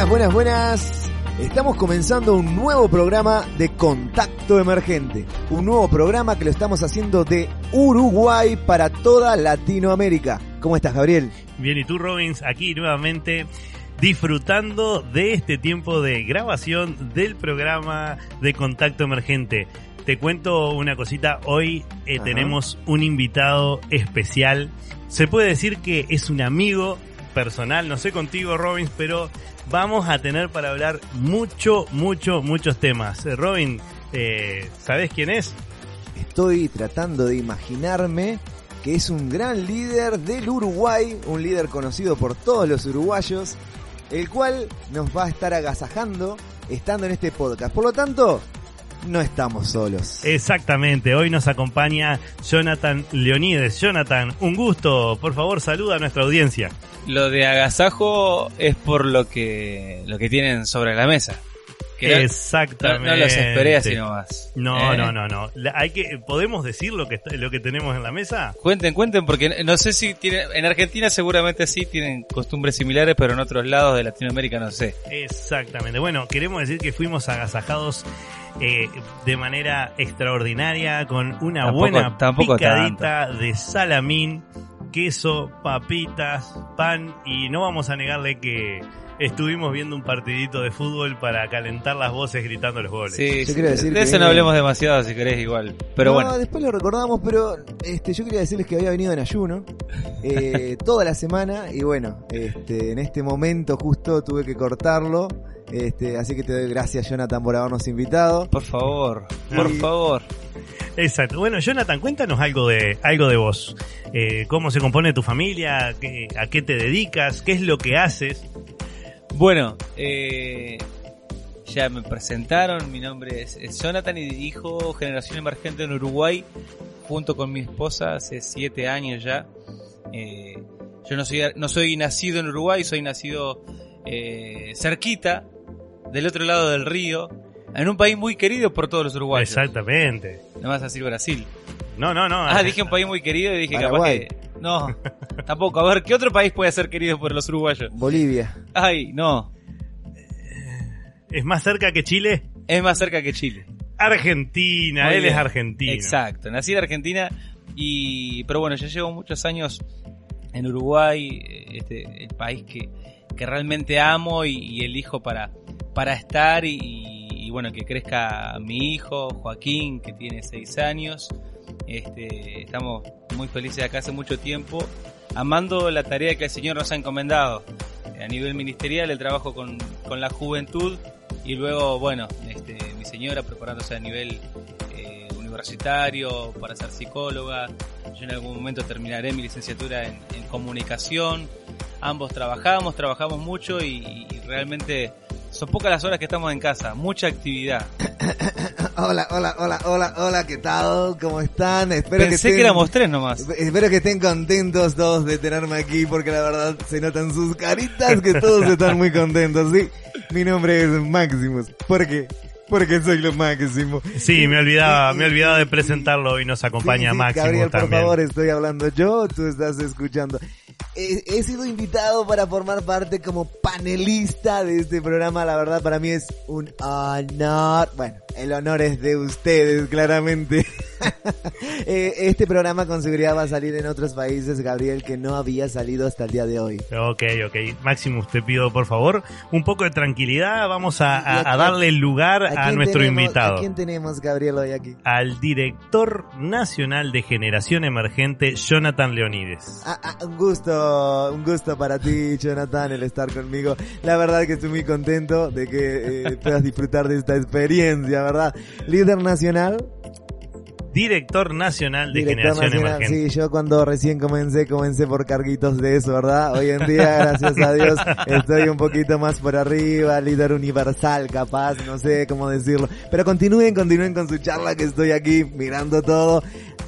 Buenas, buenas, buenas. Estamos comenzando un nuevo programa de Contacto Emergente. Un nuevo programa que lo estamos haciendo de Uruguay para toda Latinoamérica. ¿Cómo estás, Gabriel? Bien, y tú, Robbins, aquí nuevamente disfrutando de este tiempo de grabación del programa de Contacto Emergente. Te cuento una cosita, hoy eh, tenemos un invitado especial. Se puede decir que es un amigo personal, no sé contigo Robbins, pero vamos a tener para hablar mucho, mucho, muchos temas. Eh, Robin, eh, ¿sabes quién es? Estoy tratando de imaginarme que es un gran líder del Uruguay, un líder conocido por todos los uruguayos, el cual nos va a estar agasajando estando en este podcast. Por lo tanto, no estamos solos. Exactamente, hoy nos acompaña Jonathan Leonides. Jonathan, un gusto, por favor saluda a nuestra audiencia. Lo de agasajo es por lo que lo que tienen sobre la mesa. Que Exactamente. No, no los esperé así nomás. No, ¿Eh? no, no, no. Hay que, ¿Podemos decir lo que, lo que tenemos en la mesa? Cuenten, cuenten, porque no sé si tienen, en Argentina seguramente sí tienen costumbres similares, pero en otros lados de Latinoamérica no sé. Exactamente. Bueno, queremos decir que fuimos agasajados eh, de manera extraordinaria con una Tampoco- buena tampoco picadita de salamín, queso, papitas, pan y no vamos a negarle que estuvimos viendo un partidito de fútbol para calentar las voces gritando los goles. Sí, Yo decir de que- eso no hablemos demasiado si querés igual. Pero No, bueno, después lo recordamos, pero este, yo quería decirles que había venido en ayuno eh, toda la semana y bueno, este, en este momento justo tuve que cortarlo. Este, así que te doy gracias Jonathan por habernos invitado. por favor, por Y- favor. Exacto. Bueno, Jonathan, cuéntanos algo de algo de vos. Eh, ¿Cómo se compone tu familia? ¿Qué- ¿A qué te dedicas? ¿Qué es lo que haces? Bueno, eh, ya me presentaron, mi nombre es, es Jonathan y dirijo Generación Emergente en Uruguay junto con mi esposa hace siete años ya. Eh, yo no soy, no soy nacido en Uruguay, soy nacido eh, cerquita, del otro lado del río, en un país muy querido por todos los uruguayos. Exactamente. No vas a decir Brasil. No, no, no. Ah, dije un país muy querido y dije Paraguay. capaz que... No, tampoco. A ver, ¿qué otro país puede ser querido por los uruguayos? Bolivia. Ay, no. ¿Es más cerca que Chile? Es más cerca que Chile. Argentina, Muy él bien. es argentino. Exacto, nací en Argentina y pero bueno, ya llevo muchos años en Uruguay, este, el país que, que realmente amo y, elijo para, para estar y, bueno, que crezca mi hijo, Joaquín, que tiene seis años. Este, estamos muy felices acá hace mucho tiempo, amando la tarea que el Señor nos ha encomendado. A nivel ministerial, el trabajo con, con la juventud y luego, bueno, este, mi señora preparándose a nivel eh, universitario para ser psicóloga. Yo en algún momento terminaré mi licenciatura en, en comunicación. Ambos trabajamos, trabajamos mucho y, y realmente son pocas las horas que estamos en casa, mucha actividad. Hola, hola, hola, hola, hola, ¿qué tal? ¿Cómo están? Espero Pensé que, que, estén- éramos tres nomás. Espero que estén contentos todos de tenerme aquí porque la verdad se notan sus caritas que todos están muy contentos, ¿sí? Mi nombre es Maximus. ¿Por qué? Porque soy lo máximo. Sí, me olvidaba, me olvidaba de presentarlo y nos acompaña Sí, sí, Máximo Gabriel, por también. favor, estoy hablando yo, tú estás escuchando. He, sido invitado para formar parte como panelista de este programa. La verdad, para mí es un honor. Bueno, el honor es de ustedes, claramente. Eh, este programa con seguridad va a salir en otros países, Gabriel, que no había salido hasta el día de hoy. Ok, ok. Máximo, te pido por favor un poco de tranquilidad. Vamos a, ¿Y a- a a darle lugar ¿A nuestro tenemos- invitado. ¿A quién tenemos, Gabriel, hoy aquí? Al director nacional de Generación Emergente, Jonathan Leonides. Ah, ah, un gusto, un gusto para ti, Jonathan, el estar conmigo. La verdad que estoy muy contento de que eh, puedas disfrutar de esta experiencia, ¿verdad? Líder nacional. Director nacional de Director Generación nacional, Emergente. Sí, yo cuando recién comencé, comencé por carguitos de eso, ¿verdad? Hoy en día, gracias a Dios, estoy un poquito más por arriba, líder universal, capaz, no sé cómo decirlo. Pero continúen, continúen con su charla que estoy aquí mirando todo.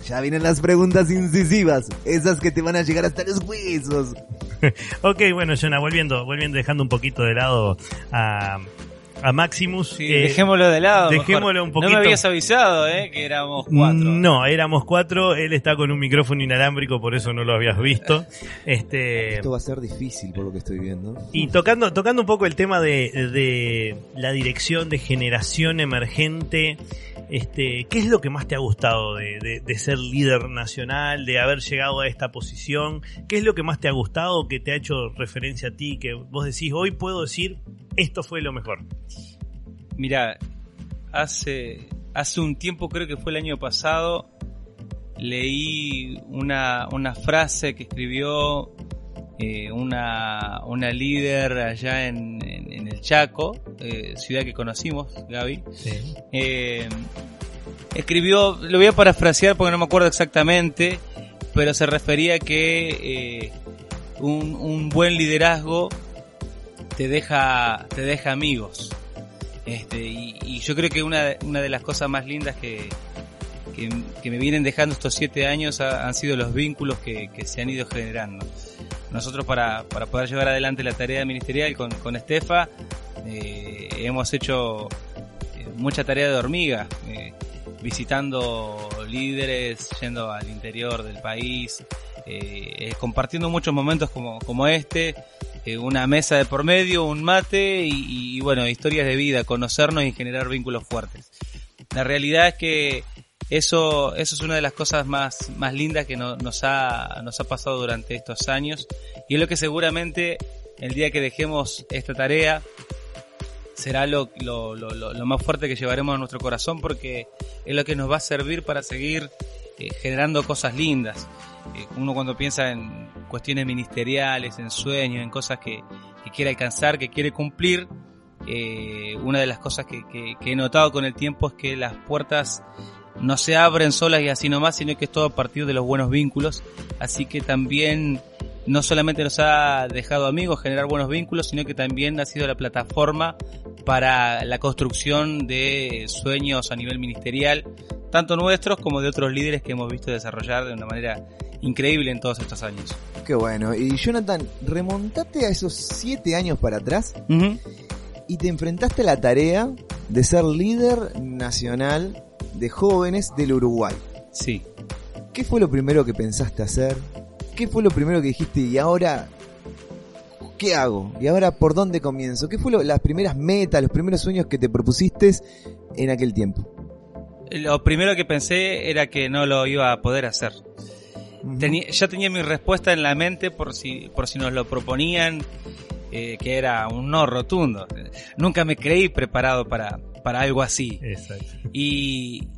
Ya vienen las preguntas incisivas, esas que te van a llegar hasta los huesos. Ok, bueno, Jonah, volviendo, volviendo, dejando un poquito de lado a, a Maximus. Sí, eh, dejémoslo de lado. mejor. dejémoslo un No poquito. me habías avisado, ¿eh? Que éramos cuatro. No, éramos cuatro, él está con un micrófono inalámbrico, por eso no lo habías visto. Este, Esto va a ser difícil por lo que estoy viendo. y tocando, tocando un poco el tema de, de la dirección de generación emergente, este, ¿qué es lo que más te ha gustado de, de- de ser líder nacional, de haber llegado a esta posición? ¿Qué es lo que más te ha gustado, que te ha hecho referencia a ti, que vos decís, hoy puedo decir, esto fue lo mejor? Mira, hace, hace un tiempo, creo que fue el año pasado, leí una, una frase que escribió eh, una, una líder allá en, en- en el Chaco, eh, ciudad que conocimos, Gaby. Eh, escribió, lo voy a parafrasear porque no me acuerdo exactamente, pero se refería que eh, un, un buen liderazgo te deja, te deja amigos. Este, y, y yo creo que una, una de las cosas más lindas que, que, que me vienen dejando estos siete años ha- han sido los vínculos que, que se han ido generando. Nosotros para, para poder llevar adelante la tarea ministerial con, con Estefa eh, hemos hecho eh, mucha tarea de hormiga, eh, visitando líderes, yendo al interior del país, eh, eh, compartiendo muchos momentos como, como este, eh, una mesa de por medio, un mate y, y, bueno, historias de vida, conocernos y generar vínculos fuertes. La realidad es que eso, eso es una de las cosas más, más lindas que no- nos, ha, nos ha pasado durante estos años y es lo que seguramente el día que dejemos esta tarea será lo, lo, lo- lo más fuerte que llevaremos a nuestro corazón porque es lo que nos va a servir para seguir eh, generando cosas lindas. Eh, uno cuando piensa en cuestiones ministeriales, en sueños, en cosas que, que quiere alcanzar, que quiere cumplir, eh, una de las cosas que, que- que he notado con el tiempo es que las puertas no se abren solas y así nomás, sino que es todo a partir de los buenos vínculos. Así que también no solamente nos ha dejado amigos generar buenos vínculos, sino que también ha sido la plataforma para la construcción de sueños a nivel ministerial, tanto nuestros como de otros líderes que hemos visto desarrollar de una manera increíble en todos estos años. Qué bueno. Y Jonathan, remontate a esos siete años para atrás y te enfrentaste a la tarea de ser líder nacional de jóvenes del Uruguay. Sí. ¿Qué fue lo primero que pensaste hacer? ¿Qué fue lo primero que dijiste y ahora qué hago? ¿Y ahora por dónde comienzo? ¿Qué fue lo- las primeras metas, los primeros sueños que te propusiste en aquel tiempo? Lo primero que pensé era que no lo iba a poder hacer. Tenía- ya tenía mi respuesta en la mente por si, por si nos lo proponían, eh, que era un no rotundo. Nunca me creí preparado para, para algo así. Exacto. Y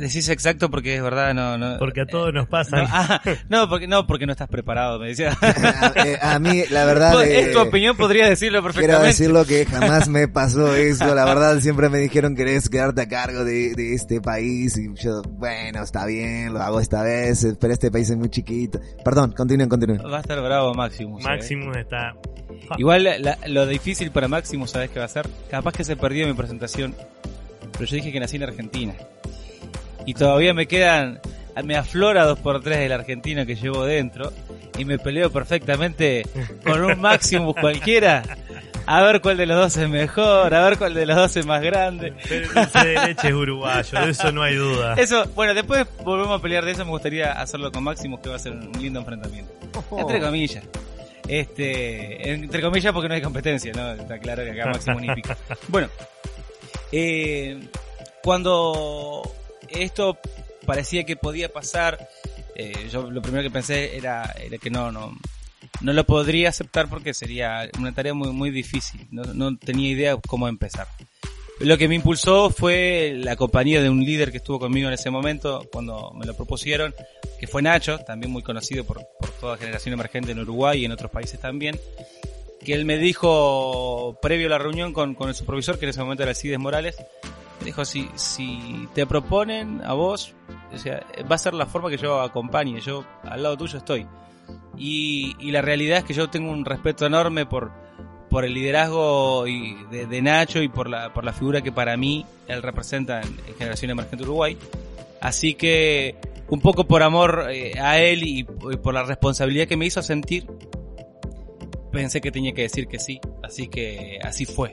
decís exacto porque es verdad, no, no. Porque a todos nos no, pasa. ah, no, porque no, porque no estás preparado, me decía. a, eh, a mí, la verdad, es tu eh, opinión, podrías decirlo Quiero perfectamente. decirlo que jamás me pasó eso, la verdad siempre me dijeron que querés quedarte a cargo de, de este país y yo, bueno, está bien, lo hago esta vez, pero este país es muy chiquito. Perdón, continúen, continúen. Va a estar bravo Maximus. eh. Maximus está. Igual la- lo difícil para Máximo, ¿sabes qué va a ser? Capaz que se perdió mi presentación, pero yo dije que nací en Argentina. Y todavía me quedan, me aflora dos por tres del argentino que llevo dentro y me peleo perfectamente con un Maximus cualquiera. A ver cuál de los dos es mejor, a ver cuál de los dos es más grande. Pero el dulce de leche es uruguayo, de eso no hay duda. Eso, bueno, después volvemos a pelear de eso, me gustaría hacerlo con Maximus que va a ser un lindo enfrentamiento. Entre comillas. Este, entre comillas porque no hay competencia, ¿no? Está claro que acá máximo ni pica. Bueno, eh, cuando esto parecía que podía pasar, eh, yo lo primero que pensé era, era que no, no, no lo podría aceptar porque sería una tarea muy, muy difícil. No, no tenía idea cómo empezar. Lo que me impulsó fue la compañía de un líder que estuvo conmigo en ese momento cuando me lo propusieron, que fue Nacho, también muy conocido por, por toda generación emergente en Uruguay y en otros países también, que él me dijo, previo a la reunión con, con el supervisor, que en ese momento era Alcides Morales, dijo, si, si te proponen a vos, o sea, va a ser la forma que yo acompañe, yo al lado tuyo estoy. Y, y la realidad es que yo tengo un respeto enorme por, por el liderazgo y de, Nacho y por la, por la figura que para mí él representa en, Generación Emergente Uruguay. Así que un poco por amor eh, a él y, por la responsabilidad que me hizo sentir, pensé que tenía que decir que sí, así que así fue.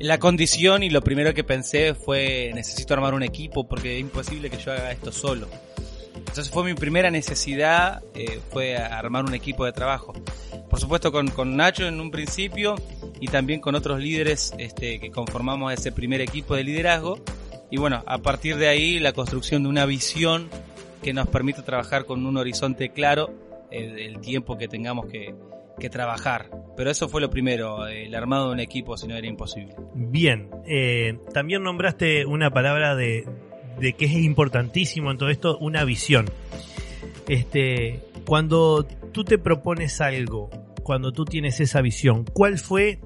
La condición y lo primero que pensé fue necesito armar un equipo porque es imposible que yo haga esto solo. Entonces fue mi primera necesidad, eh, fue armar un equipo de trabajo. Por supuesto con, con, Nacho en un principio y también con otros líderes este, que conformamos ese primer equipo de liderazgo. Y bueno, a partir de ahí la construcción de una visión que nos permita trabajar con un horizonte claro eh, el tiempo que tengamos que, que, trabajar. Pero eso fue lo primero, el armado de un equipo, si no era imposible. Bien, eh, también nombraste una palabra de, de que es importantísimo en todo esto, una visión. Este, cuando tú te propones algo, cuando tú tienes esa visión, ¿cuál fue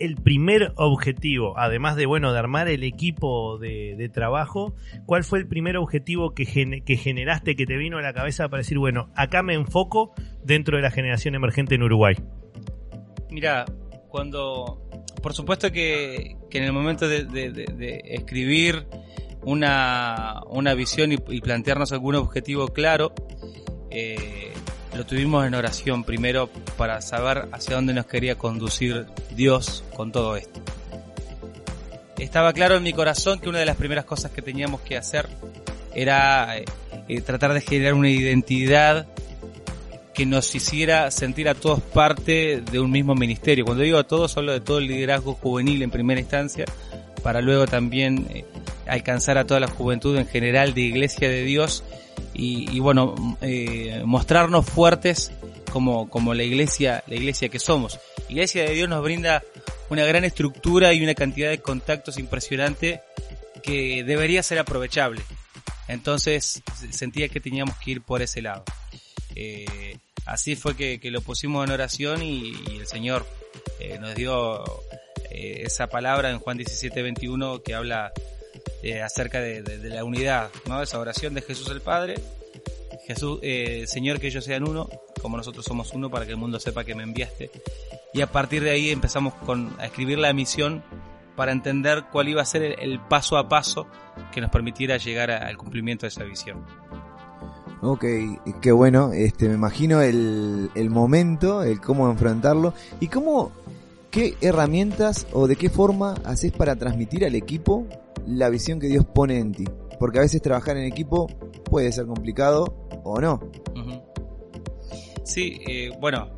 el primer objetivo, además de bueno de armar el equipo de, trabajo, cuál fue el primer objetivo que, que generaste, que te vino a la cabeza para decir, bueno, acá me enfoco dentro de la generación emergente en Uruguay? Mira, cuando, por supuesto que, en el momento de escribir una, una visión y, plantearnos algún objetivo claro, eh, lo tuvimos en oración primero para saber hacia dónde nos quería conducir Dios con todo esto. Estaba claro en mi corazón que una de las primeras cosas que teníamos que hacer era eh, eh, tratar de generar una identidad que nos hiciera sentir a todos parte de un mismo ministerio. Cuando digo a todos, hablo de todo el liderazgo juvenil en primera instancia, para luego también alcanzar a toda la juventud en general de Iglesia de Dios y, bueno, eh, mostrarnos fuertes como, como la iglesia, la iglesia que somos. Iglesia de Dios nos brinda una gran estructura y una cantidad de contactos impresionante que debería ser aprovechable. Entonces sentía que teníamos que ir por ese lado. Eh, así fue que, lo pusimos en oración y, el Señor eh, nos dio esa palabra en Juan 17, 21 que habla eh, acerca de, la unidad, ¿no? Esa oración de Jesús el Padre. Jesús, eh, Señor, que ellos sean uno, como nosotros somos uno, para que el mundo sepa que me enviaste. Y a partir de ahí empezamos con, a escribir la misión para entender cuál iba a ser el, paso a paso que nos permitiera llegar al cumplimiento de esa visión. Ok, qué bueno, este, me imagino el, el momento, el cómo enfrentarlo y cómo, qué herramientas o de qué forma haces para transmitir al equipo la visión que Dios pone en ti. Porque a veces trabajar en equipo puede ser complicado o no. Sí, eh, bueno,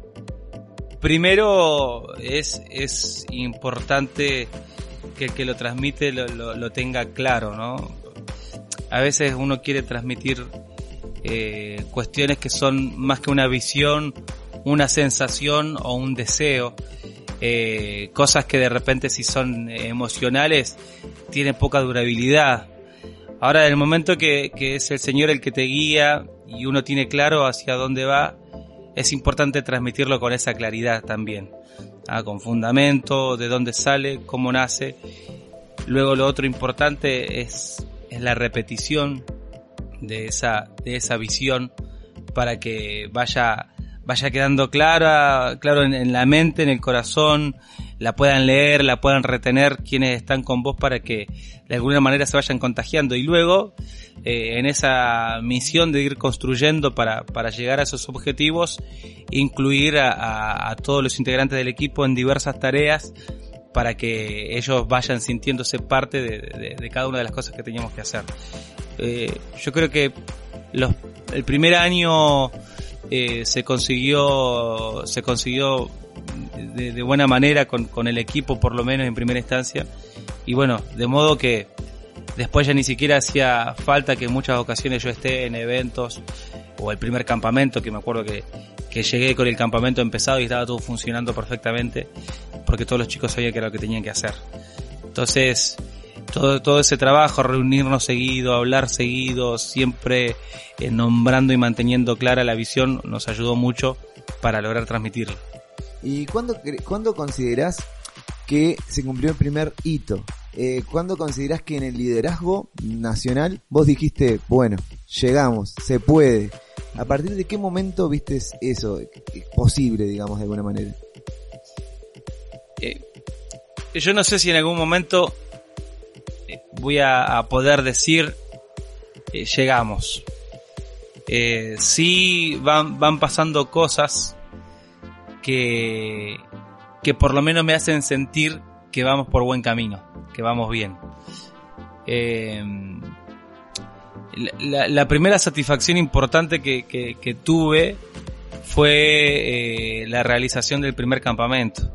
primero es, es importante que el que lo transmite lo, tenga claro, ¿no? A veces uno quiere transmitir eh, cuestiones que son más que una visión, una sensación o un deseo. Eh, cosas que de repente si son emocionales tiene poca durabilidad. Ahora, en el momento que, es el Señor el que te guía y uno tiene claro hacia dónde va, es importante transmitirlo con esa claridad también, ah, con fundamento, de dónde sale, cómo nace. Luego lo otro importante es, es la repetición de esa, de esa visión para que vaya, vaya quedando clara, claro en la mente, en el corazón, la puedan leer, la puedan retener quienes están con vos para que de alguna manera se vayan contagiando. Y luego, eh, en esa misión de ir construyendo para, para llegar a esos objetivos, incluir a, todos los integrantes del equipo en diversas tareas para que ellos vayan sintiéndose parte de, cada una de las cosas que teníamos que hacer. Eh, yo creo que el primer año eh, se consiguió se consiguió de, buena manera con, con, el equipo, por lo menos en primera instancia. Y bueno, de modo que después ya ni siquiera hacía falta que en muchas ocasiones yo esté en eventos o el primer campamento, que me acuerdo que, que llegué con el campamento empezado y estaba todo funcionando perfectamente, porque todos los chicos sabían que era lo que tenían que hacer. Entonces, todo, todo ese trabajo, reunirnos seguido, hablar seguido, siempre eh, nombrando y manteniendo clara la visión, nos ayudó mucho para lograr transmitirlo. ¿Y cuándo, cuándo considerás que se cumplió el primer hito eh, ¿cuándo considerás que en el liderazgo nacional vos dijiste, bueno, llegamos, se puede? ¿A partir de qué momento viste eso posible, digamos, de alguna manera? Eh, yo no sé si en algún momento voy a, poder decir eh, llegamos. Eh, sí van, van pasando cosas que, que por lo menos me hacen sentir que vamos por buen camino, que vamos bien. Eh, la, primera satisfacción importante que, que, que tuve fue eh, la realización del primer campamento.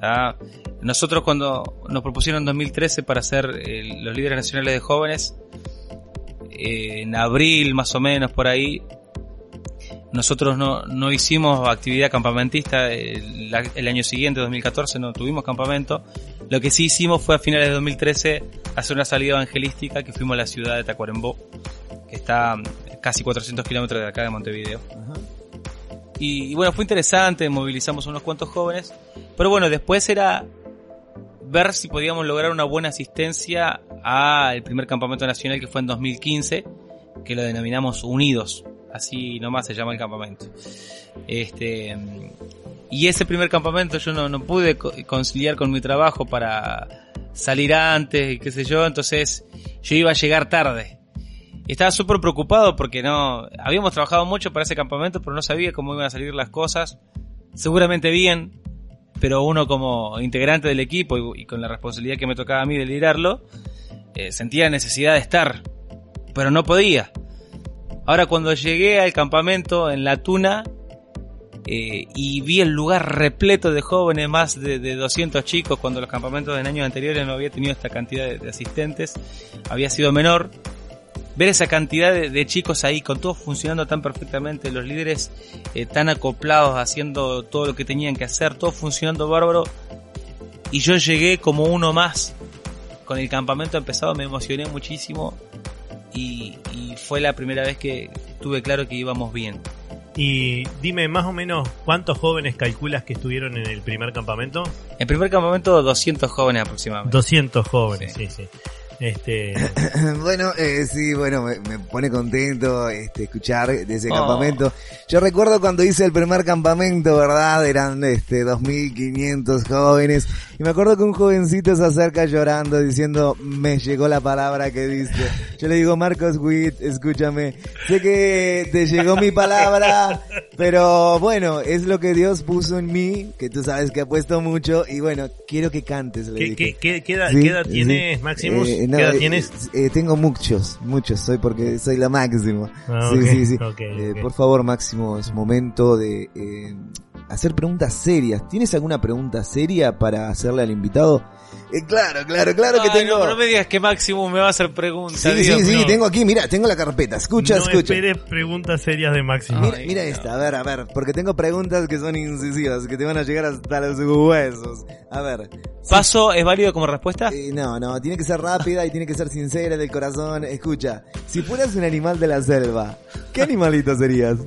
¿Tá? Nosotros cuando nos propusieron en 2013 para ser eh, los líderes nacionales de jóvenes, eh, en abril más o menos por ahí, nosotros no, no hicimos actividad campamentista el, la- el año siguiente, 2014, no tuvimos campamento. Lo que sí hicimos fue a finales de 2013 hacer una salida evangelística que fuimos a la ciudad de Tacuarembó, que está casi 400 kilómetros de acá de Montevideo. Y, bueno, fue interesante, movilizamos unos cuantos jóvenes, pero bueno, después era ver si podíamos lograr una buena asistencia al primer campamento nacional que fue en 2015, que lo denominamos Unidos, así nomás se llama el campamento. Este, y ese primer campamento yo no, no pude co- conciliar con mi trabajo para salir antes y qué sé yo, entonces yo iba a llegar tarde. Estaba súper preocupado porque no, habíamos trabajado mucho para ese campamento, pero no sabía cómo iban a salir las cosas. Seguramente bien, pero uno como integrante del equipo y, con la responsabilidad que me tocaba a mí de liderarlo, eh, sentía necesidad de estar, pero no podía. Ahora cuando llegué al campamento en La Tuna eh, y vi el lugar repleto de jóvenes, más de, de 200 chicos, cuando los campamentos en años anteriores no había tenido esta cantidad de asistentes, había sido menor. Ver esa cantidad de, de chicos ahí, con todo funcionando tan perfectamente, los líderes eh, tan acoplados, haciendo todo lo que tenían que hacer, todo funcionando bárbaro, y yo llegué como uno más. Con el campamento empezado me emocioné muchísimo y, y fue la primera vez que tuve claro que íbamos bien. Y dime más o menos cuántos jóvenes calculas que estuvieron en el primer campamento. En primer campamento 200 jóvenes aproximadamente. 200 jóvenes, sí, sí. Este, bueno, eh, sí, bueno, me, me pone contento este, escuchar de ese Oh. campamento. Yo recuerdo cuando hice el primer campamento, ¿verdad? Eran este 2.500 jóvenes. Y me acuerdo que un jovencito se acerca llorando diciendo, me llegó la palabra que diste. Yo le digo, Marcos Witt, escúchame, sé que te llegó mi palabra, pero bueno, es lo que Dios puso en mí, que tú sabes que ha puesto mucho, y bueno, quiero que cantes. Le ¿qué, dije. qué, qué- qué edad, Sí, qué edad sí. tienes, Maximus? Eh, no, ¿Qué edad eh, tienes? eh, tengo muchos, muchos, soy porque soy la máximo. Ah, sí, sí, sí. Por favor, Máximo, es momento de hacer preguntas serias. ¿Tienes alguna pregunta seria para hacerle al invitado? Eh, claro, claro, claro que tengo. no, no me digas que Máximo me va a hacer preguntas. sí, Dios sí, sí, tengo aquí, mira, tengo la carpeta. Escucha, no escucha. esperes preguntas serias de Máximo. Mira, Ay, mira no. esta, a ver, a ver, porque tengo preguntas que son incisivas, que te van a llegar hasta los huesos. A ver. ¿Paso es válido como respuesta? Eh, no, no, tiene que ser rápida y tiene que ser sincera del corazón. Escucha, si fueras un animal de la selva, ¿qué animalito serías?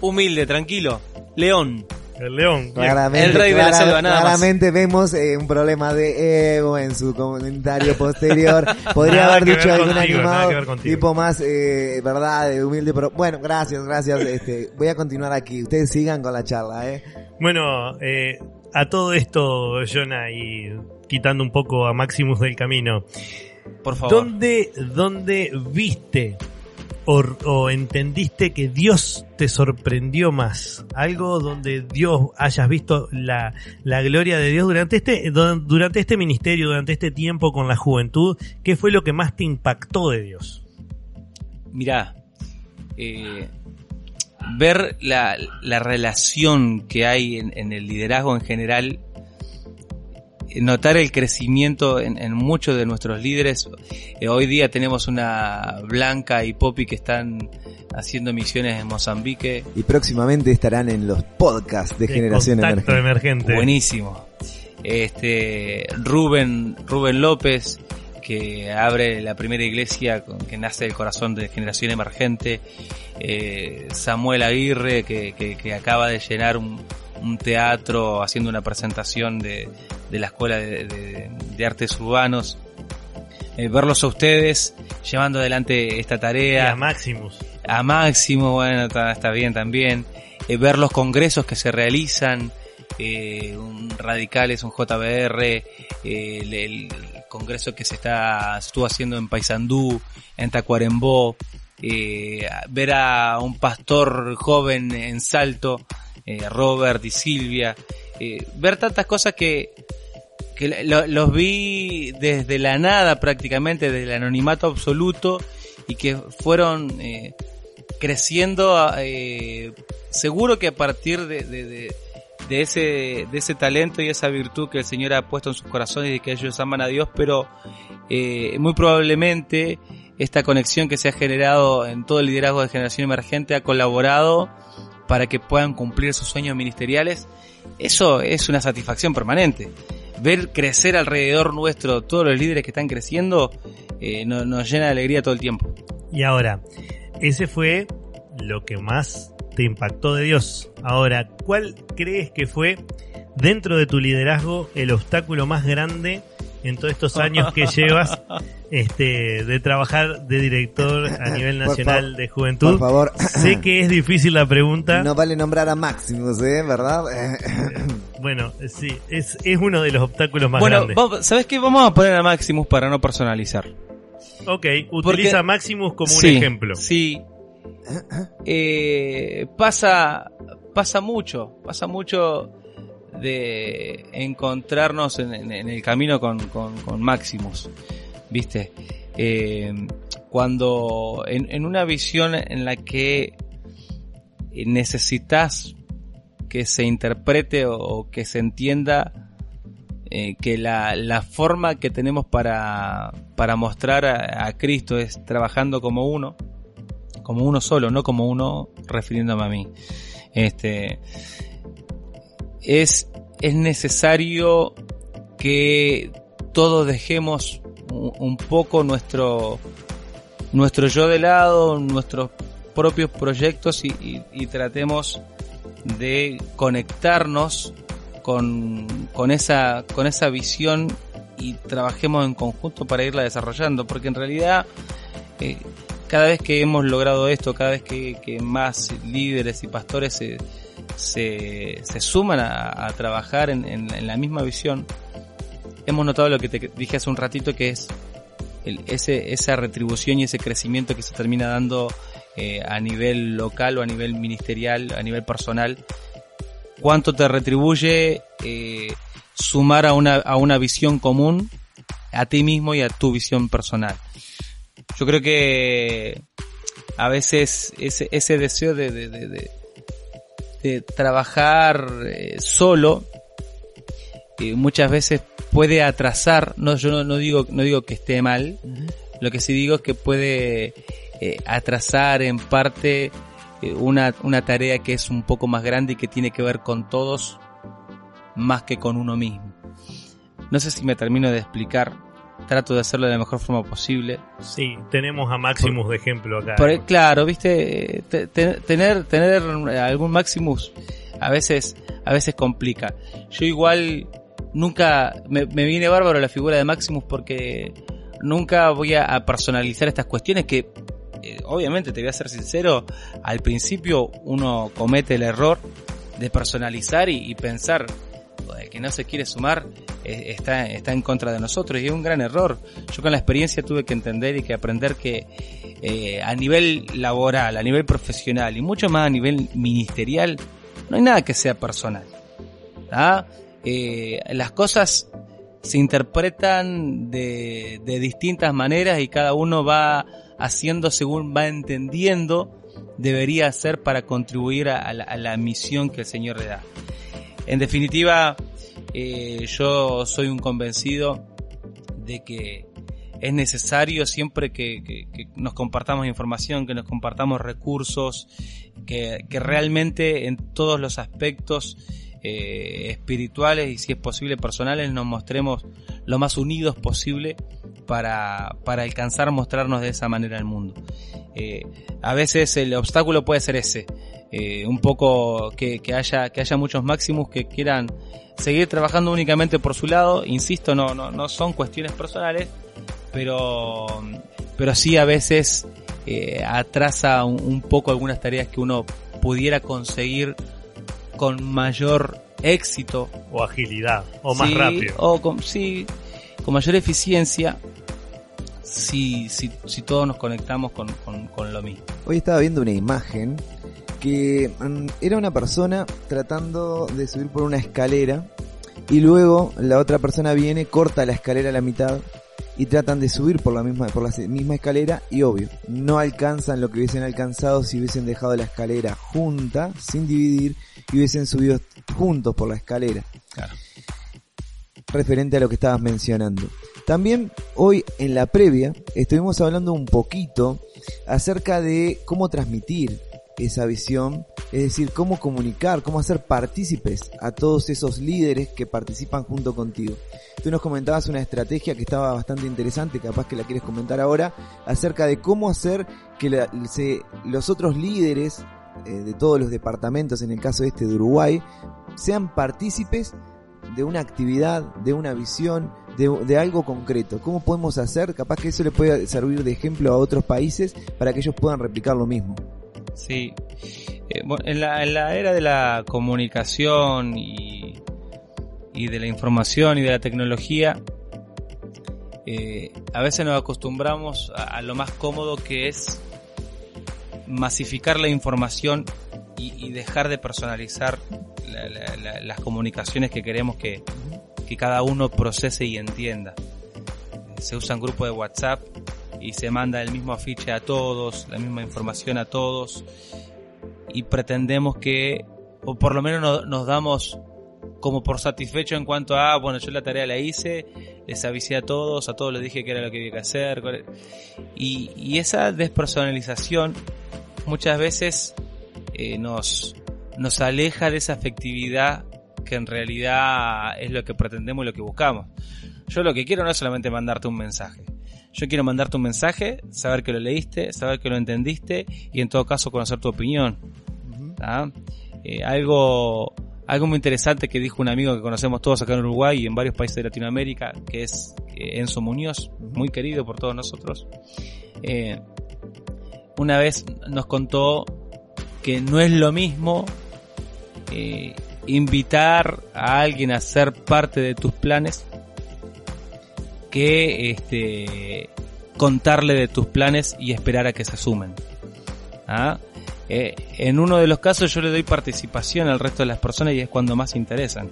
Humilde, tranquilo. León. El león. Claramente, El rey de la clara- selva, nada más. claramente vemos eh, un problema de ego en su comentario posterior. Podría haber dicho algún contigo, animado tipo más, eh, verdad, humilde, pero bueno, gracias, gracias. Este, voy a continuar aquí. Ustedes sigan con la charla, eh. Bueno, eh, a todo esto, Jonah, y quitando un poco a Maximus del camino, Por favor. ¿dónde, dónde viste o, entendiste que Dios te sorprendió más? Algo donde Dios hayas visto la, la gloria de Dios durante este, du- durante este ministerio, durante este tiempo con la juventud, ¿qué fue lo que más te impactó de Dios? Mirá, eh, ver la, la relación que hay en, el liderazgo en general, notar el crecimiento en, en muchos de nuestros líderes. Eh, hoy día tenemos una Blanca y Poppy que están haciendo misiones en Mozambique. Y próximamente estarán en los podcasts de, Generación Contacto Emergente. emergente. Buenísimo. Este Rubén Rubén López que abre la primera iglesia con, que nace del corazón de Generación Emergente. Eh, Samuel Aguirre que, que- que acaba de llenar un, un teatro, haciendo una presentación de, de la Escuela de, de- de Artes Urbanos. Eh, verlos a ustedes llevando adelante esta Y tarea a Maximus. a máximo, bueno, está, está bien también. Eh, ver los congresos que se realizan, eh, un Radicales, un JBR, eh, el, el congreso que se está se estuvo haciendo en Paysandú, en Tacuarembó, ver a un pastor joven en Salto, eh, Robert y Silvia, eh, ver tantas cosas que lo- los vi desde la nada prácticamente, desde el anonimato absoluto y que fueron eh, creciendo eh, seguro que a partir de, de- de- de ese, de ese talento y esa virtud que el Señor ha puesto en sus corazones y que ellos aman a Dios, pero eh, muy probablemente esta conexión que se ha generado en todo el liderazgo de Generación Emergente ha colaborado para que puedan cumplir sus sueños ministeriales. Eso es una satisfacción permanente. Ver crecer alrededor nuestro todos los líderes que están creciendo eh, no- nos llena de alegría todo el tiempo. Y ahora, ese fue lo que más te impactó de Dios. Ahora, ¿cuál crees que fue dentro de tu liderazgo el obstáculo más grande en todos estos años que llevas este, de trabajar de director a nivel nacional de Por juventud? favor, Sé que es difícil la pregunta. no vale nombrar a Maximus, ¿eh? ¿Verdad? Bueno, sí, es, es uno de los obstáculos más bueno, grandes. vamos- ¿sabes qué? Vamos a poner a Maximus para no personalizar. Ok, utiliza Porque- Maximus como Sí, un ejemplo. Sí. Eh, pasa, pasa mucho, pasa mucho de encontrarnos en, el camino con, con, con Maximus, ¿viste? Eh, cuando en, una visión en la que necesitas que se interprete o, o que se entienda eh, que la, la forma que tenemos para, para mostrar a, a Cristo es trabajando como uno, como uno solo, no como uno refiriéndome a mí. Este, es, es necesario que todos dejemos un, poco nuestro, nuestro yo de lado, nuestros propios proyectos y tratemos de conectarnos con, con esa, con esa visión y trabajemos en conjunto para irla desarrollando, porque en realidad eh, cada vez que hemos logrado esto, cada vez que, que más líderes y pastores se, se, se suman a, trabajar en, en- la misma visión, hemos notado lo que te dije hace un ratito, que es ese, esa retribución y ese crecimiento que se termina dando eh, a nivel local o a nivel ministerial, a nivel personal, cuánto te retribuye eh, sumar a una, a una visión común a ti mismo y a tu visión personal. Yo creo que a veces ese, ese deseo de, de, de, de- trabajar eh, solo eh, muchas veces puede atrasar, no, yo no, no digo, no digo que esté mal, lo que sí digo es que puede eh, atrasar en parte una, una tarea que es un poco más grande y que tiene que ver con todos más que con uno mismo. No sé si me termino de explicar, trato de hacerlo de la mejor forma posible. Sí, tenemos a Maximus de ejemplo acá. Por- claro, viste, Te- te- tener, tener algún Maximus a veces, a veces complica. Yo igual nunca, me, me viene bárbaro la figura de Maximus porque nunca voy a, a personalizar estas cuestiones que, eh, obviamente te voy a ser sincero, al principio uno comete el error de personalizar y, y pensar, "Joder, que no se quiere sumar está, está en contra de nosotros y es un gran error. Yo con la experiencia tuve que entender y que aprender que eh, a nivel laboral, a nivel profesional y mucho más a nivel ministerial, no hay nada que sea personal. Eh, las cosas se interpretan de, de distintas maneras y cada uno va haciendo según va entendiendo debería hacer para contribuir a la, a la misión que el Señor le da. En definitiva, eh, yo soy un convencido de que es necesario siempre que, nos compartamos información, que nos compartamos recursos, que, que realmente en todos los aspectos eh, espirituales y si es posible personales nos mostremos lo más unidos posible para, para alcanzar mostrarnos de esa manera al mundo. Eh, a veces el obstáculo puede ser ese, eh, un poco que, que, haya, que haya muchos máximos que quieran seguir trabajando únicamente por su lado. Insisto, no, no, no son cuestiones personales, pero, pero sí a veces eh, atrasa un, un, poco algunas tareas que uno pudiera conseguir con mayor éxito. O agilidad, o más sí, rápido. O con, sí, con mayor eficiencia si, si, si todos nos conectamos con, con, con lo mismo. Hoy estaba viendo una imagen que mm, era una persona tratando de subir por una escalera y luego la otra persona viene, corta la escalera a la mitad y tratan de subir por la misma por la misma escalera y obvio, no alcanzan lo que hubiesen alcanzado si hubiesen dejado la escalera junta, sin dividir y hubiesen subido juntos por la escalera. Claro. Referente a lo que estabas mencionando. También hoy en la previa estuvimos hablando un poquito acerca de cómo transmitir esa visión, es decir, cómo comunicar, cómo hacer partícipes a todos esos líderes que participan junto contigo. Tú nos comentabas una estrategia que estaba bastante interesante, capaz que la quieres comentar ahora, acerca de cómo hacer que los otros líderes eh, de todos los departamentos, en el caso este de Uruguay, sean partícipes de una actividad, de una visión, de, de, algo concreto. ¿Cómo podemos hacer? Capaz que eso le puede servir de ejemplo a otros países para que ellos puedan replicar lo mismo. Sí. Eh, bueno, en, la, en la era de la comunicación y, y de la información y de la tecnología, eh, a veces nos acostumbramos a, a, lo más cómodo que es masificar la información y, y dejar de personalizar la, la, la, las comunicaciones que queremos que, que cada uno procese y entienda. Se usan grupos de WhatsApp y se manda el mismo afiche a todos, la misma información a todos y pretendemos que, o por lo menos no, nos damos como por satisfecho en cuanto a, bueno, yo la tarea la hice, les avisé a todos, a todos les dije que era lo que había que hacer. Y, y esa despersonalización muchas veces eh, nos, nos aleja de esa afectividad que en realidad es lo que pretendemos y lo que buscamos. Yo lo que quiero no es solamente mandarte un mensaje. Yo quiero mandarte un mensaje, saber que lo leíste, saber que lo entendiste y en todo caso conocer tu opinión. Eh, algo, algo muy interesante que dijo un amigo que conocemos todos acá en Uruguay y en varios países de Latinoamérica, que es eh, Enzo Muñoz, muy querido por todos nosotros. Eh, una vez nos contó que no es lo mismo eh, invitar a alguien a ser parte de tus planes que este, contarle de tus planes y esperar a que se sumen. ¿Ah? Eh, en uno de los casos yo le doy participación al resto de las personas y es cuando más interesan.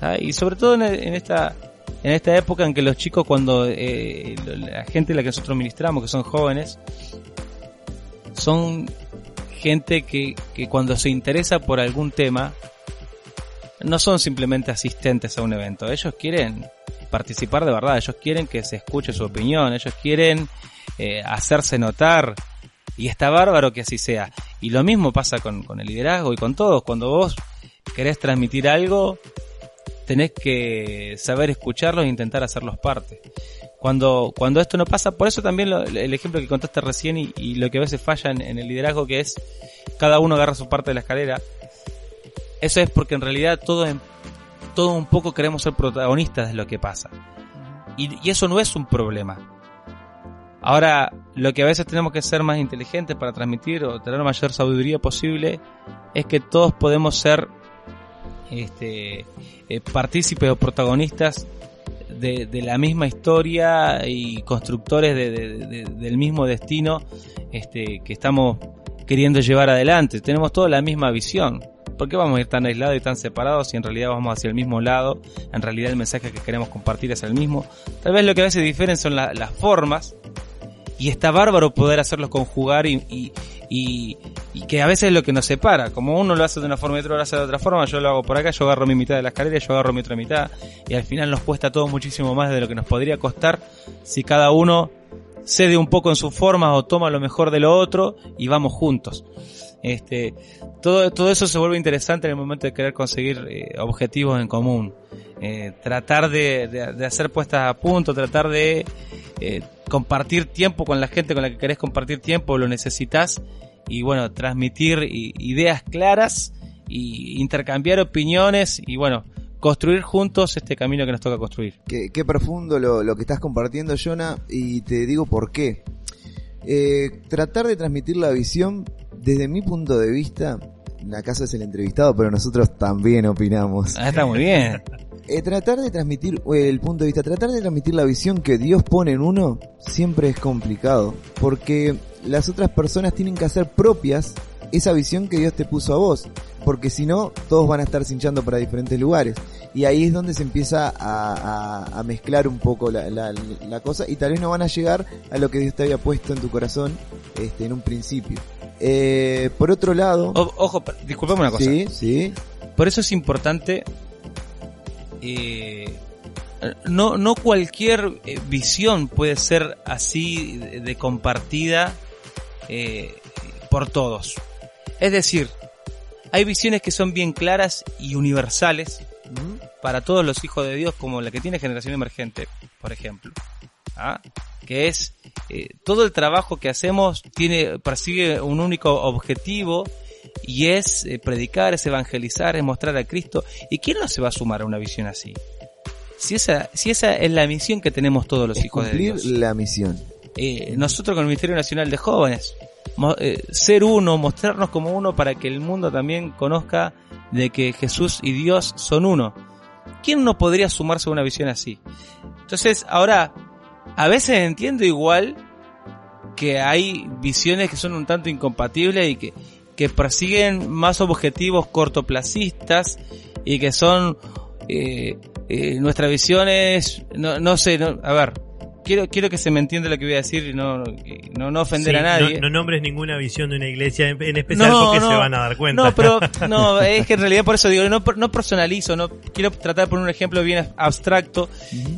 ¿Ah? Y sobre todo en, en, esta en esta época en que los chicos cuando eh, la gente a la que nosotros ministramos, que son jóvenes, son gente que, que cuando se interesa por algún tema, no son simplemente asistentes a un evento, ellos quieren participar de verdad, ellos quieren que se escuche su opinión, ellos quieren eh, hacerse notar y está bárbaro que así sea. Y lo mismo pasa con, el liderazgo y con todos, cuando vos querés transmitir algo, tenés que saber escucharlos e intentar hacerlos parte. Cuando, cuando esto no pasa, por eso también lo, el ejemplo que contaste recién y, y, lo que a veces falla en, en el liderazgo que es cada uno agarra su parte de la escalera, eso es porque en realidad todo, todo un poco queremos ser protagonistas de lo que pasa. Y, y, eso no es un problema. Ahora, lo que a veces tenemos que ser más inteligentes para transmitir o tener mayor sabiduría posible es que todos podemos ser este, eh, partícipes o protagonistas de, de, la misma historia y constructores de, de, del mismo destino este, que estamos queriendo llevar adelante. Tenemos toda la misma visión. ¿Por qué vamos a ir tan aislados y tan separados si en realidad vamos hacia el mismo lado? En realidad el mensaje que queremos compartir es el mismo. Tal vez lo que a veces difieren son la, las formas. Y está bárbaro poder hacerlos conjugar y, que a veces es lo que nos separa. Como uno lo hace de una forma y otro lo hace de otra forma, yo lo hago por acá, yo agarro mi mitad de la escalera, yo agarro mi otra mitad. Y al final nos cuesta todo muchísimo más de lo que nos podría costar si cada uno cede un poco en sus formas o toma lo mejor de lo otro y vamos juntos. Este, todo, todo eso se vuelve interesante en el momento de querer conseguir eh, objetivos en común. Eh, tratar de, de, hacer puestas a punto, tratar de eh, compartir tiempo con la gente con la que querés compartir tiempo, lo necesitas y bueno, transmitir ideas claras y intercambiar opiniones y bueno, construir juntos este camino que nos toca construir. Qué, qué profundo lo, lo que estás compartiendo, Jonah, y te digo por qué. Eh, tratar de transmitir la visión, desde mi punto de vista, acaso es el entrevistado, pero nosotros también opinamos. Ah, está muy bien. Eh, tratar de transmitir el punto de vista, tratar de transmitir la visión que Dios pone en uno siempre es complicado, porque las otras personas tienen que hacer propias esa visión que Dios te puso a vos, porque si no, todos van a estar cinchando para diferentes lugares. Y ahí es donde se empieza a, a- a mezclar un poco la, la- la cosa y tal vez no van a llegar a lo que Dios te había puesto en tu corazón este, en un principio. Eh, por otro lado, O- ojo, disculpame una cosa. sí, sí, Por eso es importante. eh, no, no cualquier eh, visión puede ser así de, de compartida eh, por todos. Es decir, hay visiones que son bien claras y universales para todos los hijos de Dios, como la que tiene Generación Emergente, por ejemplo. ¿Ah? Que es eh, todo el trabajo que hacemos tiene persigue un único objetivo y es eh, predicar, es evangelizar, es mostrar a Cristo. ¿Y quién no se va a sumar a una visión así? Si esa, si esa es la misión que tenemos todos los es hijos de cumplir Dios. la misión. Eh, nosotros con el Ministerio Nacional de Jóvenes, eh, ser uno, mostrarnos como uno para que el mundo también conozca de que Jesús y Dios son uno. ¿Quién no podría sumarse a una visión así? Entonces, ahora, a veces entiendo igual que hay visiones que son un tanto incompatibles y que, persiguen más objetivos cortoplacistas y que son eh, eh, nuestra visión es no, no sé no, a ver quiero quiero que se me entienda lo que voy a decir y no no, no ofender Sí, a nadie No, no nombres ninguna visión de una iglesia en, en especial No, porque no. se van a dar cuenta. No, pero no, es que en realidad por eso digo, no, no personalizo, no quiero tratar poner un ejemplo bien abstracto,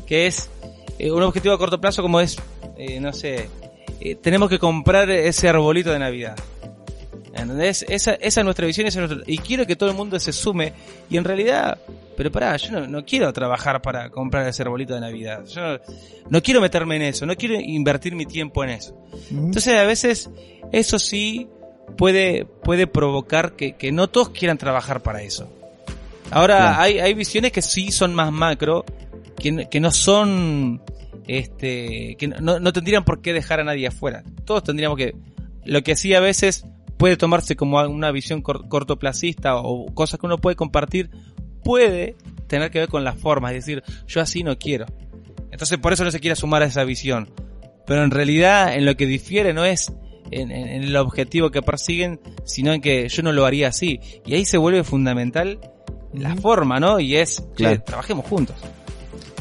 que es eh, un objetivo a corto plazo como es, eh, no sé, eh, tenemos que comprar ese arbolito de Navidad. ¿Entendés? Esa, esa es nuestra visión esa es nuestra- y quiero que todo el mundo se sume y en realidad, pero pará, yo no, no quiero trabajar para comprar ese arbolito de Navidad. Yo no, no quiero meterme en eso, no quiero invertir mi tiempo en eso. Entonces a veces eso sí puede, puede provocar que, que no todos quieran trabajar para eso. Ahora hay, hay visiones que sí son más macro, que, no- que no son, este, que no, no tendrían por qué dejar a nadie afuera. Todos tendríamos que, lo que sí a veces puede tomarse como una visión cor- cortoplacista o cosas que uno puede compartir, puede tener que ver con las formas, es decir, yo así no quiero. Entonces por eso no se quiere sumar a esa visión. Pero en realidad en lo que difiere no es en, en- en el objetivo que persiguen, sino en que yo no lo haría así. Y ahí se vuelve fundamental la forma, ¿no? Y es, trabajemos juntos.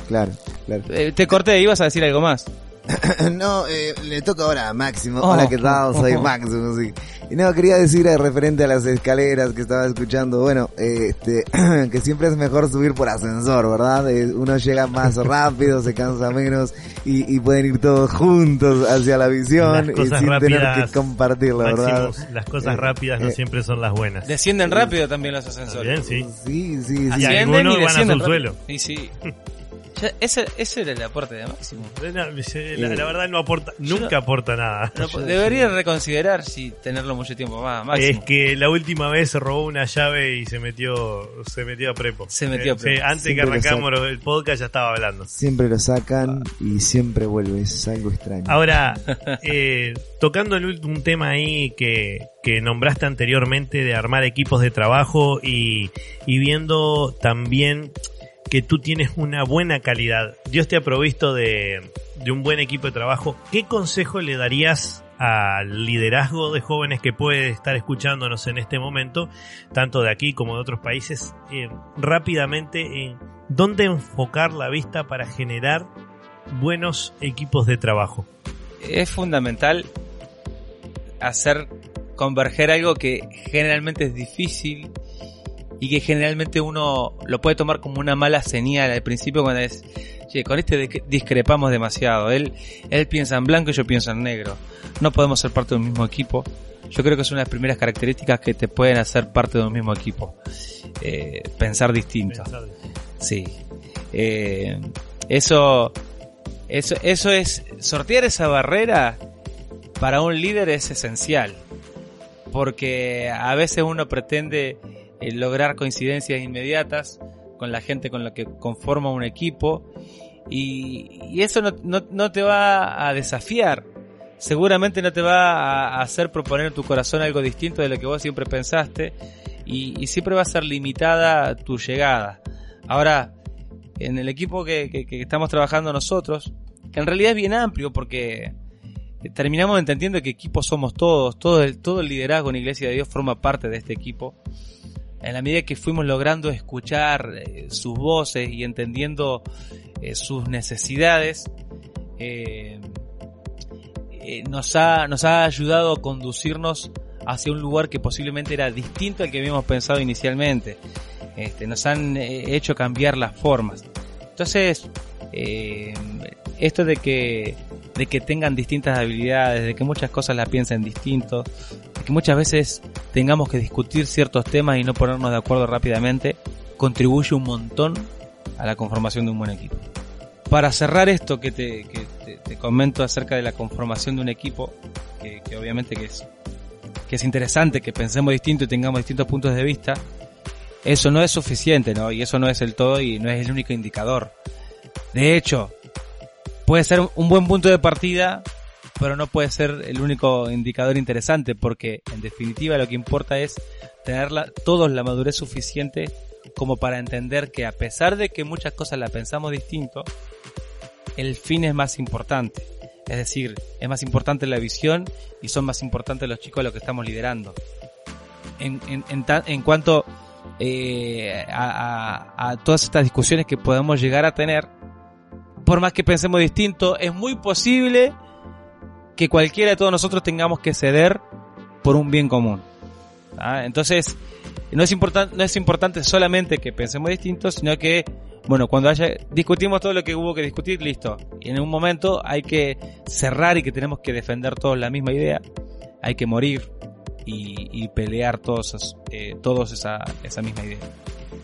Claro, claro. Eh, te corté, ibas a decir algo más. no, eh, le toca ahora a Máximo. Oh. Hola, ¿qué tal? Soy Máximo, sí. Y no, quería decir eh, referente a las escaleras que estaba escuchando, bueno, eh, este, que siempre es mejor subir por ascensor, ¿verdad? Eh, uno llega más rápido, se cansa menos y, y pueden ir todos juntos hacia la visión y sin tener que compartirla, ¿verdad? Las cosas Eh, rápidas no eh, siempre son las buenas. Descienden rápido también los ascensores. También, sí. Sí, sí, sí. Y algunos y van a subsuelo. rápido. Sí, sí. Ya, ese, ese era el aporte de Máximo. No, la, la verdad no aporta, nunca aporta nada. No, debería reconsiderar si tenerlo mucho tiempo más. Máximo. Es que la última vez se robó una llave y se metió, se metió a prepo. Se metió a Eh, prepo. sí, antes Siempre que arrancamos el podcast ya estaba hablando. Siempre lo sacan y siempre vuelve, es algo extraño. Ahora, eh, tocando el último tema ahí que, que nombraste anteriormente de armar equipos de trabajo y, y viendo también que tú tienes una buena calidad. Dios te ha provisto de, de un buen equipo de trabajo. ¿Qué consejo le darías al liderazgo de jóvenes que puede estar escuchándonos en este momento, tanto de aquí como de otros países, eh, rápidamente en dónde enfocar la vista para generar buenos equipos de trabajo? es fundamental hacer converger algo que generalmente es difícil y que generalmente uno lo puede tomar como una mala señal al principio cuando es, che, con este discrepamos demasiado. Él, él piensa en blanco y yo pienso en negro. No podemos ser parte de un mismo equipo. Yo creo que es una de las primeras características que te pueden hacer parte de un mismo equipo. Eh, pensar distinto. Sí. Eh, eso, eso, eso es, sortear esa barrera para un líder es esencial. porque a veces uno pretende eh, lograr coincidencias inmediatas con la gente con la que conforma un equipo y, eso no, te va a desafiar. Seguramente no te va a hacer proponer en tu corazón algo distinto de lo que vos siempre pensaste y, siempre va a ser limitada tu llegada. Ahora, en el equipo que, estamos trabajando nosotros, que en realidad es bien amplio porque terminamos entendiendo que equipo somos todos, todo el, todo el liderazgo en Iglesia de Dios forma parte de este equipo en la medida que fuimos logrando escuchar eh, sus voces y entendiendo eh, sus necesidades, eh, nos, ha, nos ha ayudado a conducirnos hacia un lugar que posiblemente era distinto al que habíamos pensado inicialmente. Este, nos han hecho cambiar las formas. Entonces, esto de que, de que tengan distintas habilidades, de que muchas cosas las piensen distinto, que muchas veces tengamos que discutir ciertos temas y no ponernos de acuerdo rápidamente, contribuye un montón a la conformación de un buen equipo. Para cerrar esto que te, comento acerca de la conformación de un equipo, que, obviamente que es, que es interesante, que pensemos distinto y tengamos distintos puntos de vista, eso no es suficiente, ¿no? Y eso no es el todo y no es el único indicador. De hecho, puede ser un buen punto de partida pero no puede ser el único indicador interesante porque en definitiva lo que importa es tener todos la madurez suficiente como para entender que a pesar de que muchas cosas la pensamos distinto, el fin es más importante. Es decir, es más importante la visión y son más importantes los chicos a los que estamos liderando. En, en, cuanto eh, a, a todas estas discusiones que podemos llegar a tener, por más que pensemos distinto, es muy posible que cualquiera de todos nosotros tengamos que ceder por un bien común. ¿ah? Entonces, no es, importante no es importante solamente que pensemos distintos, sino que, bueno, cuando haya, discutimos todo lo que hubo que discutir, listo. Y en un momento hay que cerrar y que tenemos que defender todos la misma idea. Hay que morir y, pelear todos, eh, todos esa, esa misma idea.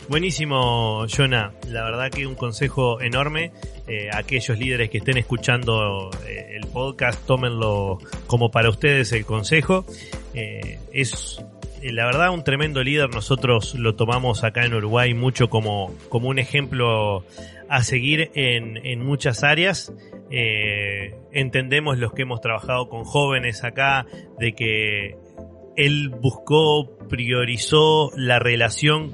Buenísimo, Jonah. La verdad que un consejo enorme. Eh, aquellos líderes que estén escuchando eh, el podcast, tómenlo como para ustedes el consejo. Eh, es la verdad un tremendo líder. Nosotros lo tomamos acá en Uruguay mucho como, como un ejemplo a seguir en, en muchas áreas. entendemos los que hemos trabajado con jóvenes acá de que él buscó, priorizó la relación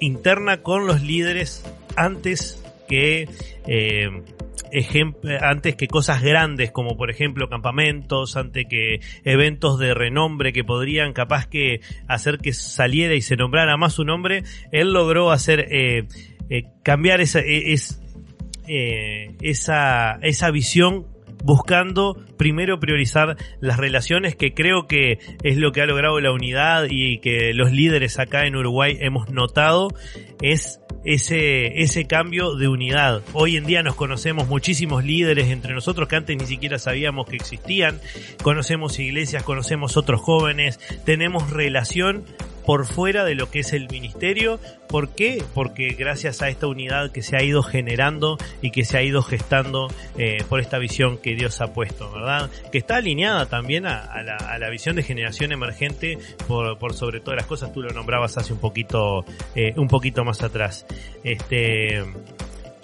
interna con los líderes antes que eh, antes que cosas grandes como por ejemplo campamentos, antes que eventos de renombre que podrían capaz que hacer que saliera y se nombrara más su nombre, él logró hacer eh, eh, cambiar esa, e, es, esa, esa visión buscando primero priorizar las relaciones que creo que es lo que ha logrado la unidad y que los líderes acá en Uruguay hemos notado es ese, ese cambio de unidad. Hoy en día nos conocemos muchísimos líderes entre nosotros que antes ni siquiera sabíamos que existían. Conocemos iglesias, conocemos otros jóvenes, tenemos relación por fuera de lo que es el ministerio. ¿Por qué? Porque gracias a esta unidad que se ha ido generando y que se ha ido gestando eh, por esta visión que Dios ha puesto, ¿verdad? Que está alineada también a, la, visión de generación emergente por, sobre todas las cosas. Tú lo nombrabas hace un poquito, eh, un poquito más atrás. Este,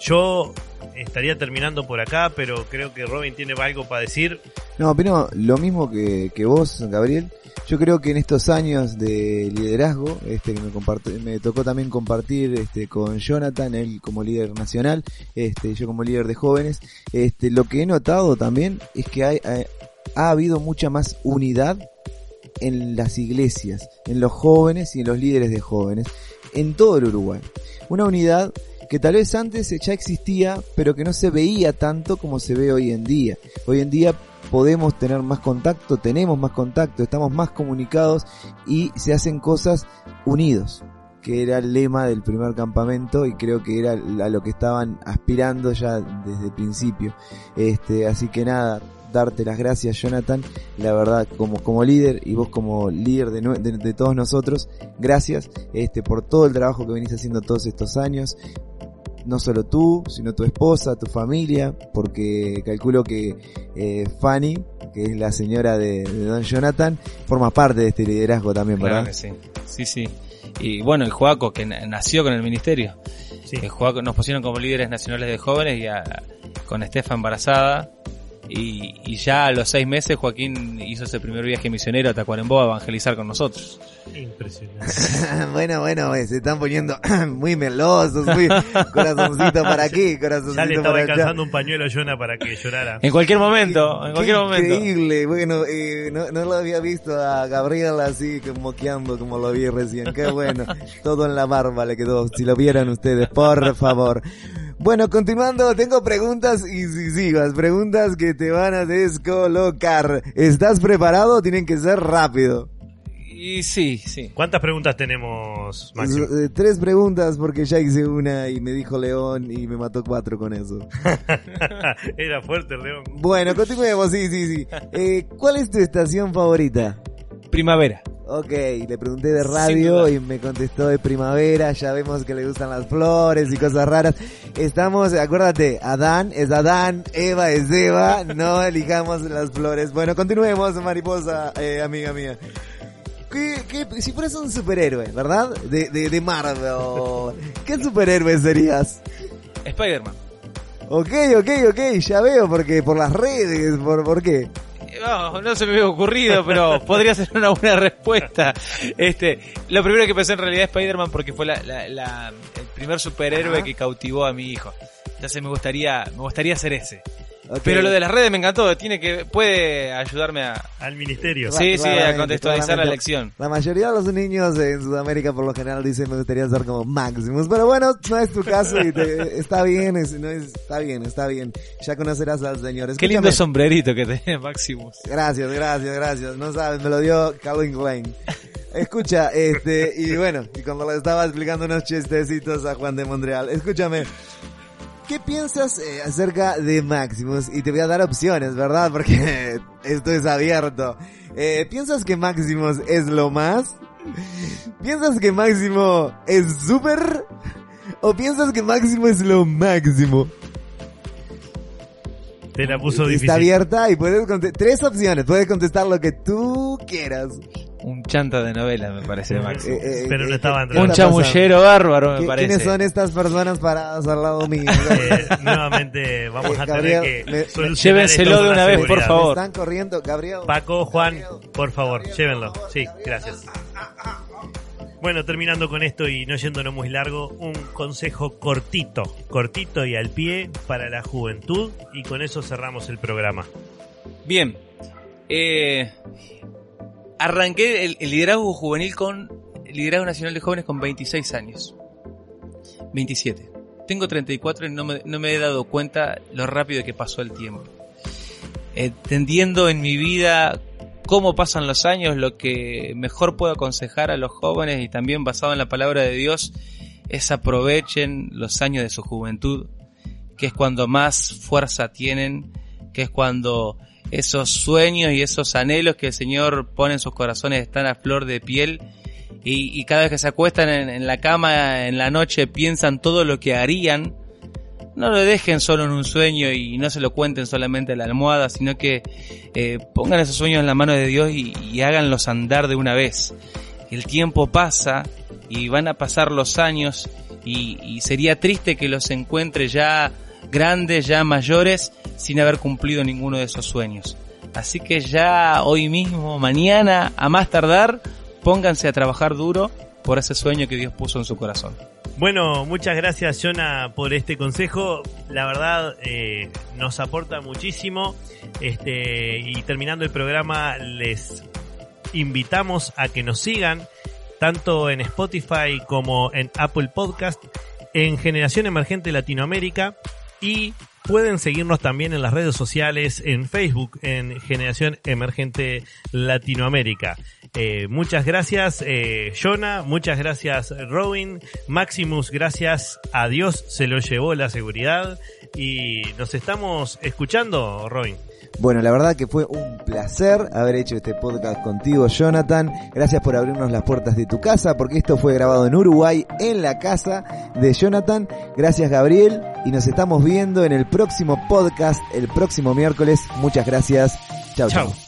yo estaría terminando por acá, pero creo que Robin tiene algo para decir. No, pero lo mismo que, que vos, Gabriel. Yo creo que en estos años de liderazgo, este que me, me tocó también compartir este con Jonathan, él como líder nacional, este yo como líder de jóvenes, este lo que he notado también es que hay, ha habido mucha más unidad en las iglesias, en los jóvenes y en los líderes de jóvenes, en todo el Uruguay. Una unidad que tal vez antes ya existía, pero que no se veía tanto como se ve hoy en día. Hoy en día podemos tener más contacto, tenemos más contacto, estamos más comunicados y se hacen cosas unidos que era el lema del primer campamento y creo que era a lo que estaban aspirando ya desde el principio. Este, así que nada, darte las gracias Jonathan, la verdad como, como líder y vos como líder de, de, de, todos nosotros, gracias este, por todo el trabajo que venís haciendo todos estos años, no solo tú, sino tu esposa, tu familia, porque calculo que eh, Fanny que es la señora de, de Don Jonathan, forma parte de este liderazgo también, Claro ¿verdad? que sí. Sí, sí. Y bueno, el Joaco, que na- nació con el ministerio. Sí. El Joaco, nos pusieron como líderes nacionales de jóvenes y a- con Estefa embarazada. Y, y ya a los seis meses Joaquín hizo ese primer viaje misionero a Tacuarembó a evangelizar con nosotros. Impresionante. bueno, bueno, se están poniendo muy melosos, muy corazoncito para aquí, corazoncito Ya le estaba alcanzando un pañuelo a Jonah para que llorara. En cualquier momento, en Qué cualquier momento. Increíble, bueno, eh, no, no lo había visto a Gabriel así moqueando como lo vi recién, qué bueno, todo en la barba le quedó, si lo vieran ustedes, por favor. Bueno, continuando, tengo preguntas incisivas, preguntas que te van a descolocar. ¿Estás preparado? Tienen que ser rápido. Y sí, sí. ¿Cuántas preguntas tenemos, Máximo? Eh, Tres preguntas porque ya hice una y me dijo León y me mató cuatro con eso. Era fuerte, León. Bueno, continuemos, sí, sí, sí. Eh, ¿Cuál es tu estación favorita? Primavera. Ok, le pregunté de radio y me contestó de primavera, ya vemos que le gustan las flores y cosas raras. Estamos, acuérdate, Adán es Adán, Eva es Eva, no elijamos las flores. Bueno, continuemos, mariposa, eh, amiga mía. ¿Qué, qué- si fueras un superhéroe, ¿verdad? De, de, de Marvel, ¿qué superhéroe serías? Spider-Man. Ok, ok, ok, ya veo, porque por las redes, por, ¿por qué? No, no se me había ocurrido, pero podría ser una buena respuesta. Este, lo primero que pensé en realidad es Spider-Man porque fue la, la- la- el primer superhéroe Ajá. que cautivó a mi hijo. Entonces me gustaría, me gustaría ser ese. Pero lo de las redes me encantó, tiene que, puede ayudarme a, Al ministerio. Sí, sí, a contextualizar la lección. La mayoría de los niños en Sudamérica por lo general dicen me gustaría ser como Maximus, pero bueno, no es tu caso y te- está bien, es- no es- está bien, está bien. Ya conocerás al señor. Qué lindo Escúchame. sombrerito que tiene Maximus. Gracias, gracias, gracias. No sabes, me lo dio Calvin Klein. Escucha, este, y bueno, y cuando le estaba explicando unos chistecitos a Juan de Montreal, escúchame. ¿Qué piensas eh, acerca de Maximus? Y te voy a dar opciones, ¿verdad? Porque esto es abierto. Eh, ¿Piensas que Maximus es lo más? ¿Piensas que Máximo es súper? ¿O piensas que Máximo es lo máximo? Te la puso Está difícil. abierta y puedes contestar. Tres opciones, puedes contestar lo que tú quieras. Un chanta de novela, me parece Máximo. Eh, eh, Pero no ¿qué- estaba Un chamullero bárbaro, me ¿Qui- parece. ¿Quiénes son estas personas paradas al lado mío? Eh, nuevamente vamos Eh, a Gabriel, tener que me- solucionar Llévenselo esto de una vez, por favor. Me están corriendo, Gabriel. Paco, Juan, Gabriel. por favor, llévenlo. Sí, gracias. Bueno, terminando con esto y no yéndonos muy largo, un consejo cortito, cortito y al pie para la juventud y con eso cerramos el programa. Bien. Eh, arranqué el, liderazgo juvenil con el liderazgo nacional de jóvenes con 26 años. 27. Tengo 34 y no me, no me he dado cuenta lo rápido que pasó el tiempo. Entendiendo en mi vida cómo pasan los años, lo que mejor puedo aconsejar a los jóvenes y también basado en la palabra de Dios es aprovechen los años de su juventud, que es cuando más fuerza tienen, que es cuando esos sueños y esos anhelos que el Señor pone en sus corazones están a flor de piel y, cada vez que se acuestan en, la cama en la noche piensan todo lo que harían, no lo dejen solo en un sueño y no se lo cuenten solamente a la almohada, sino que eh, pongan esos sueños en la mano de Dios y, y háganlos andar de una vez. El tiempo pasa y van a pasar los años y sería triste que los encuentre ya grandes, ya mayores, sin haber cumplido ninguno de esos sueños. Así que ya hoy mismo, mañana, a más tardar, pónganse a trabajar duro por ese sueño que Dios puso en su corazón. Bueno, muchas gracias Jonah por este consejo. La verdad eh, nos aporta muchísimo. Este y terminando el programa les invitamos a que nos sigan tanto en Spotify como en Apple Podcast en Generación Emergente Latinoamérica y pueden seguirnos también en las redes sociales en Facebook en Generación Emergente Latinoamérica. Eh, muchas gracias eh, Jonah, muchas gracias Robin, Maximus, gracias a Dios se lo llevó la seguridad y nos estamos escuchando Robin. Bueno, la verdad que fue un placer haber hecho este podcast contigo, Jonathan. Gracias por abrirnos las puertas de tu casa, porque esto fue grabado en Uruguay, en la casa de Jonathan. Gracias, Gabriel. Y nos estamos viendo en el próximo podcast, el próximo miércoles. Muchas gracias. Chau. Chau.